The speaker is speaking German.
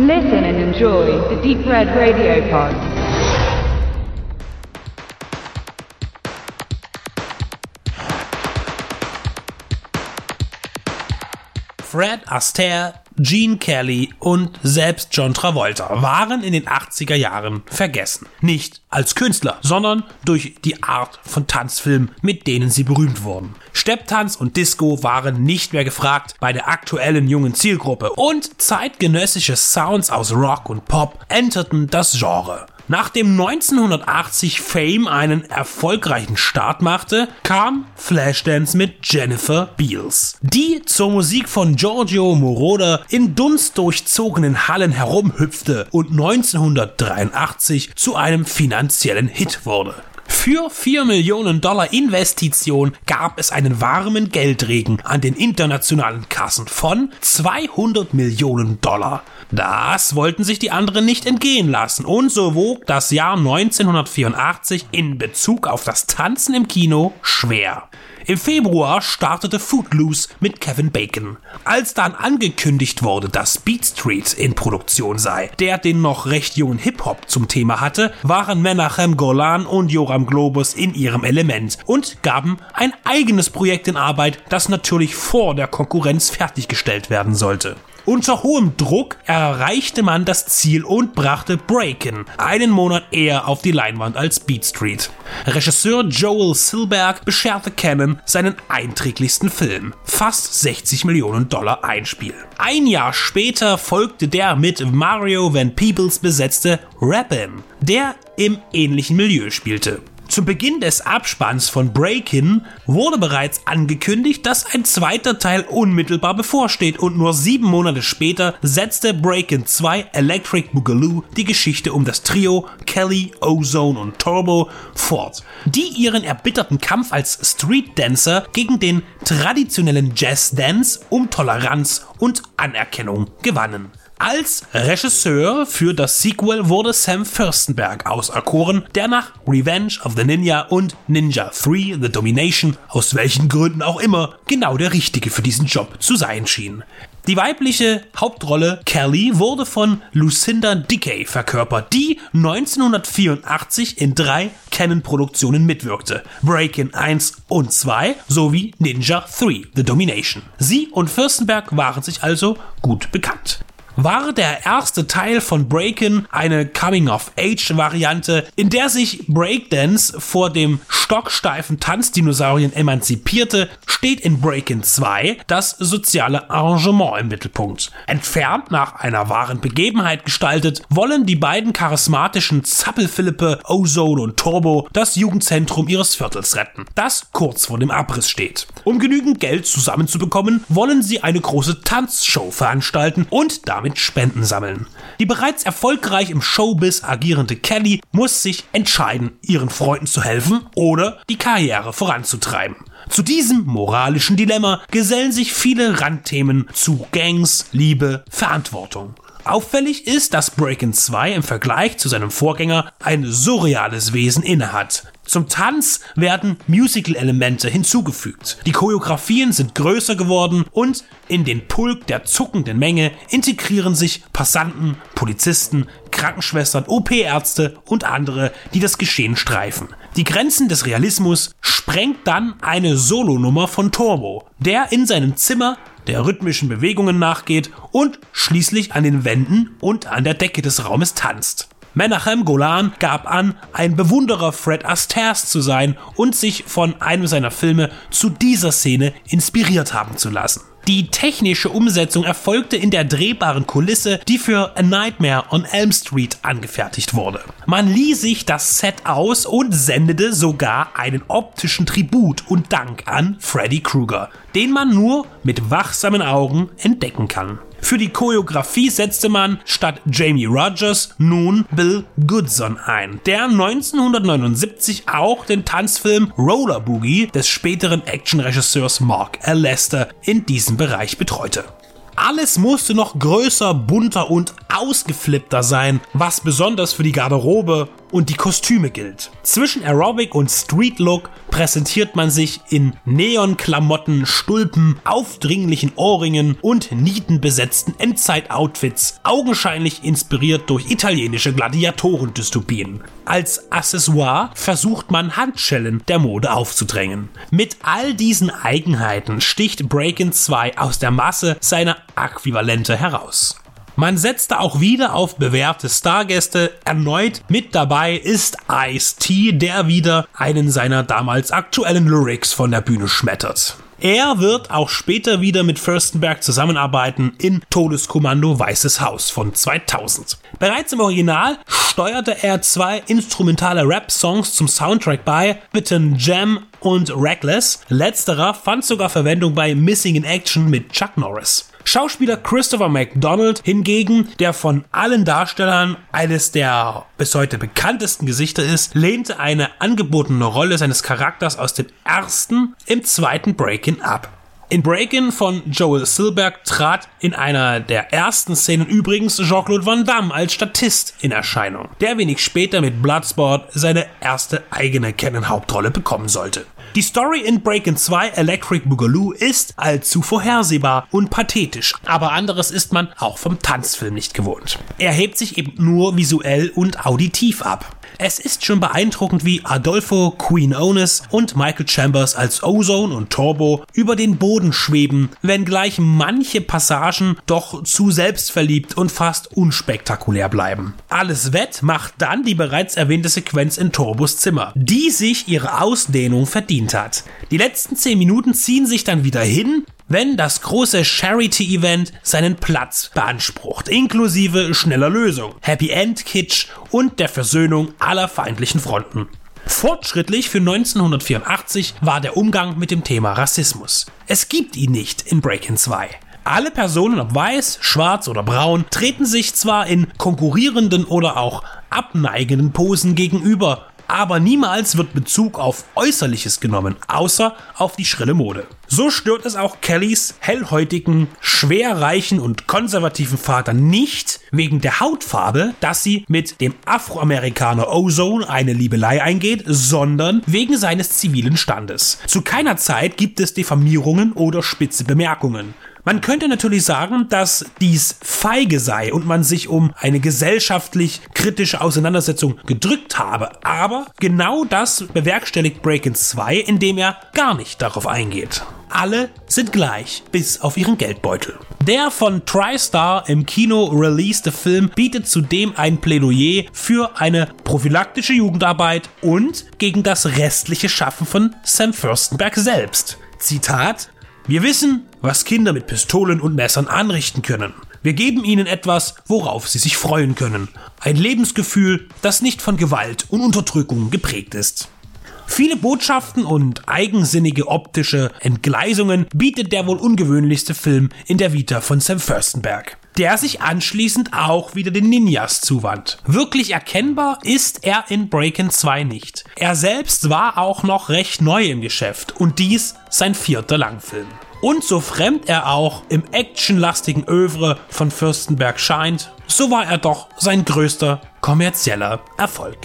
Listen and enjoy the Deep Red Radio Pod. Fred Astaire, Gene Kelly und selbst John Travolta waren in den 80er Jahren vergessen. Nicht als Künstler, sondern durch die Art von Tanzfilmen, mit denen sie berühmt wurden. Stepptanz und Disco waren nicht mehr gefragt bei der aktuellen jungen Zielgruppe und zeitgenössische Sounds aus Rock und Pop enterten das Genre. Nachdem 1980 Fame einen erfolgreichen Start machte, kam Flashdance mit Jennifer Beals, die zur Musik von Giorgio Moroder in dunstdurchzogenen Hallen herumhüpfte und 1983 zu einem finanziellen Hit wurde. Für 4 Millionen Dollar Investition gab es einen warmen Geldregen an den internationalen Kassen von 200 Millionen Dollar. Das wollten sich die anderen nicht entgehen lassen und so wog das Jahr 1984 in Bezug auf das Tanzen im Kino schwer. Im Februar startete Footloose mit Kevin Bacon. Als dann angekündigt wurde, dass Beat Street in Produktion sei, der den noch recht jungen Hip-Hop zum Thema hatte, waren Menachem Golan und Joram Globus in ihrem Element und gaben ein eigenes Projekt in Arbeit, das natürlich vor der Konkurrenz fertiggestellt werden sollte. Unter hohem Druck erreichte man das Ziel und brachte Breakin einen Monat eher auf die Leinwand als Beat Street. Regisseur Joel Silberg bescherte Cannon seinen einträglichsten Film, fast 60 Millionen Dollar Einspiel. Ein Jahr später folgte der mit Mario Van Peebles besetzte Rappin, der im ähnlichen Milieu spielte. Zum Beginn des Abspanns von Breakin wurde bereits angekündigt, dass ein zweiter Teil unmittelbar bevorsteht und nur sieben Monate später setzte Breakin 2 Electric Boogaloo die Geschichte um das Trio Kelly, Ozone und Turbo fort, die ihren erbitterten Kampf als Street Dancer gegen den traditionellen Jazz Dance um Toleranz und Anerkennung gewannen. Als Regisseur für das Sequel wurde Sam Fürstenberg auserkoren, der nach Revenge of the Ninja und Ninja 3 The Domination, aus welchen Gründen auch immer, genau der richtige für diesen Job zu sein schien. Die weibliche Hauptrolle Kelly wurde von Lucinda Dickey verkörpert, die 1984 in drei Canon-Produktionen mitwirkte. Breakin 1 und 2 sowie Ninja 3 The Domination. Sie und Fürstenberg waren sich also gut bekannt war der erste Teil von Breakin eine Coming-of-Age-Variante, in der sich Breakdance vor dem stocksteifen Tanzdinosaurien emanzipierte, steht in Breakin 2 das soziale Arrangement im Mittelpunkt. Entfernt nach einer wahren Begebenheit gestaltet, wollen die beiden charismatischen Zappelphilippe Ozone und Turbo das Jugendzentrum ihres Viertels retten, das kurz vor dem Abriss steht. Um genügend Geld zusammenzubekommen, wollen sie eine große Tanzshow veranstalten und damit damit Spenden sammeln. Die bereits erfolgreich im Showbiz agierende Kelly muss sich entscheiden, ihren Freunden zu helfen oder die Karriere voranzutreiben. Zu diesem moralischen Dilemma gesellen sich viele Randthemen zu Gangs, Liebe, Verantwortung. Auffällig ist, dass Breakin 2 im Vergleich zu seinem Vorgänger ein surreales Wesen innehat. Zum Tanz werden Musical-Elemente hinzugefügt. Die Choreografien sind größer geworden und in den Pulk der zuckenden Menge integrieren sich Passanten, Polizisten, Krankenschwestern, OP-Ärzte und andere, die das Geschehen streifen. Die Grenzen des Realismus sprengt dann eine Solonummer von Turbo, der in seinem Zimmer der rhythmischen Bewegungen nachgeht und schließlich an den Wänden und an der Decke des Raumes tanzt. Menachem Golan gab an, ein Bewunderer Fred Astaire's zu sein und sich von einem seiner Filme zu dieser Szene inspiriert haben zu lassen. Die technische Umsetzung erfolgte in der drehbaren Kulisse, die für A Nightmare on Elm Street angefertigt wurde. Man lieh sich das Set aus und sendete sogar einen optischen Tribut und Dank an Freddy Krueger, den man nur mit wachsamen Augen entdecken kann. Für die Choreografie setzte man statt Jamie Rogers nun Bill Goodson ein, der 1979 auch den Tanzfilm Roller Boogie des späteren Actionregisseurs Mark L. Lester in diesem Bereich betreute. Alles musste noch größer, bunter und ausgeflippter sein, was besonders für die Garderobe und die Kostüme gilt. Zwischen Aerobic und Street Look präsentiert man sich in Neonklamotten, Stulpen, aufdringlichen Ohrringen und nietenbesetzten Endzeit-Outfits, augenscheinlich inspiriert durch italienische Gladiatorendystopien. Als Accessoire versucht man Handschellen der Mode aufzudrängen. Mit all diesen Eigenheiten sticht Breakin 2 aus der Masse seiner Äquivalente heraus. Man setzte auch wieder auf bewährte Stargäste. Erneut mit dabei ist Ice-T, der wieder einen seiner damals aktuellen Lyrics von der Bühne schmettert. Er wird auch später wieder mit Fürstenberg zusammenarbeiten in Todeskommando Weißes Haus von 2000. Bereits im Original steuerte er zwei instrumentale Rap-Songs zum Soundtrack bei, Bitten Jam und Reckless. Letzterer fand sogar Verwendung bei Missing in Action mit Chuck Norris. Schauspieler Christopher McDonald hingegen, der von allen Darstellern eines der bis heute bekanntesten Gesichter ist, lehnte eine angebotene Rolle seines Charakters aus dem ersten im zweiten Break-In ab. In Break-In von Joel Silberg trat in einer der ersten Szenen übrigens Jean-Claude Van Damme als Statist in Erscheinung, der wenig später mit Bloodsport seine erste eigene Canon-Hauptrolle bekommen sollte. Die Story in Breakin' 2 Electric Boogaloo ist allzu vorhersehbar und pathetisch, aber anderes ist man auch vom Tanzfilm nicht gewohnt. Er hebt sich eben nur visuell und auditiv ab. Es ist schon beeindruckend, wie Adolfo Queen Onus und Michael Chambers als Ozone und Turbo über den Boden schweben, wenngleich manche Passagen doch zu selbstverliebt und fast unspektakulär bleiben. Alles wett macht dann die bereits erwähnte Sequenz in Turbos Zimmer, die sich ihre Ausdehnung verdient hat. Die letzten 10 Minuten ziehen sich dann wieder hin, wenn das große Charity-Event seinen Platz beansprucht, inklusive schneller Lösung, Happy End Kitsch und der Versöhnung aller feindlichen Fronten. Fortschrittlich für 1984 war der Umgang mit dem Thema Rassismus. Es gibt ihn nicht in Breakin' 2. Alle Personen, ob weiß, schwarz oder braun, treten sich zwar in konkurrierenden oder auch abneigenden Posen gegenüber, aber niemals wird Bezug auf Äußerliches genommen, außer auf die schrille Mode. So stört es auch Kellys hellhäutigen, schwerreichen und konservativen Vater nicht wegen der Hautfarbe, dass sie mit dem Afroamerikaner Ozone eine Liebelei eingeht, sondern wegen seines zivilen Standes. Zu keiner Zeit gibt es Diffamierungen oder spitze Bemerkungen. Man könnte natürlich sagen, dass dies feige sei und man sich um eine gesellschaftlich kritische Auseinandersetzung gedrückt habe, aber genau das bewerkstelligt Breakin 2, indem er gar nicht darauf eingeht. Alle sind gleich, bis auf ihren Geldbeutel. Der von TriStar im Kino released Film bietet zudem ein Plädoyer für eine prophylaktische Jugendarbeit und gegen das restliche Schaffen von Sam Fürstenberg selbst. Zitat wir wissen, was Kinder mit Pistolen und Messern anrichten können. Wir geben ihnen etwas, worauf sie sich freuen können. Ein Lebensgefühl, das nicht von Gewalt und Unterdrückung geprägt ist. Viele Botschaften und eigensinnige optische Entgleisungen bietet der wohl ungewöhnlichste Film in der Vita von Sam Furstenberg der sich anschließend auch wieder den Ninjas zuwandt. Wirklich erkennbar ist er in Breakin' 2 nicht. Er selbst war auch noch recht neu im Geschäft und dies sein vierter Langfilm. Und so fremd er auch im actionlastigen Övre von Fürstenberg scheint, so war er doch sein größter kommerzieller Erfolg.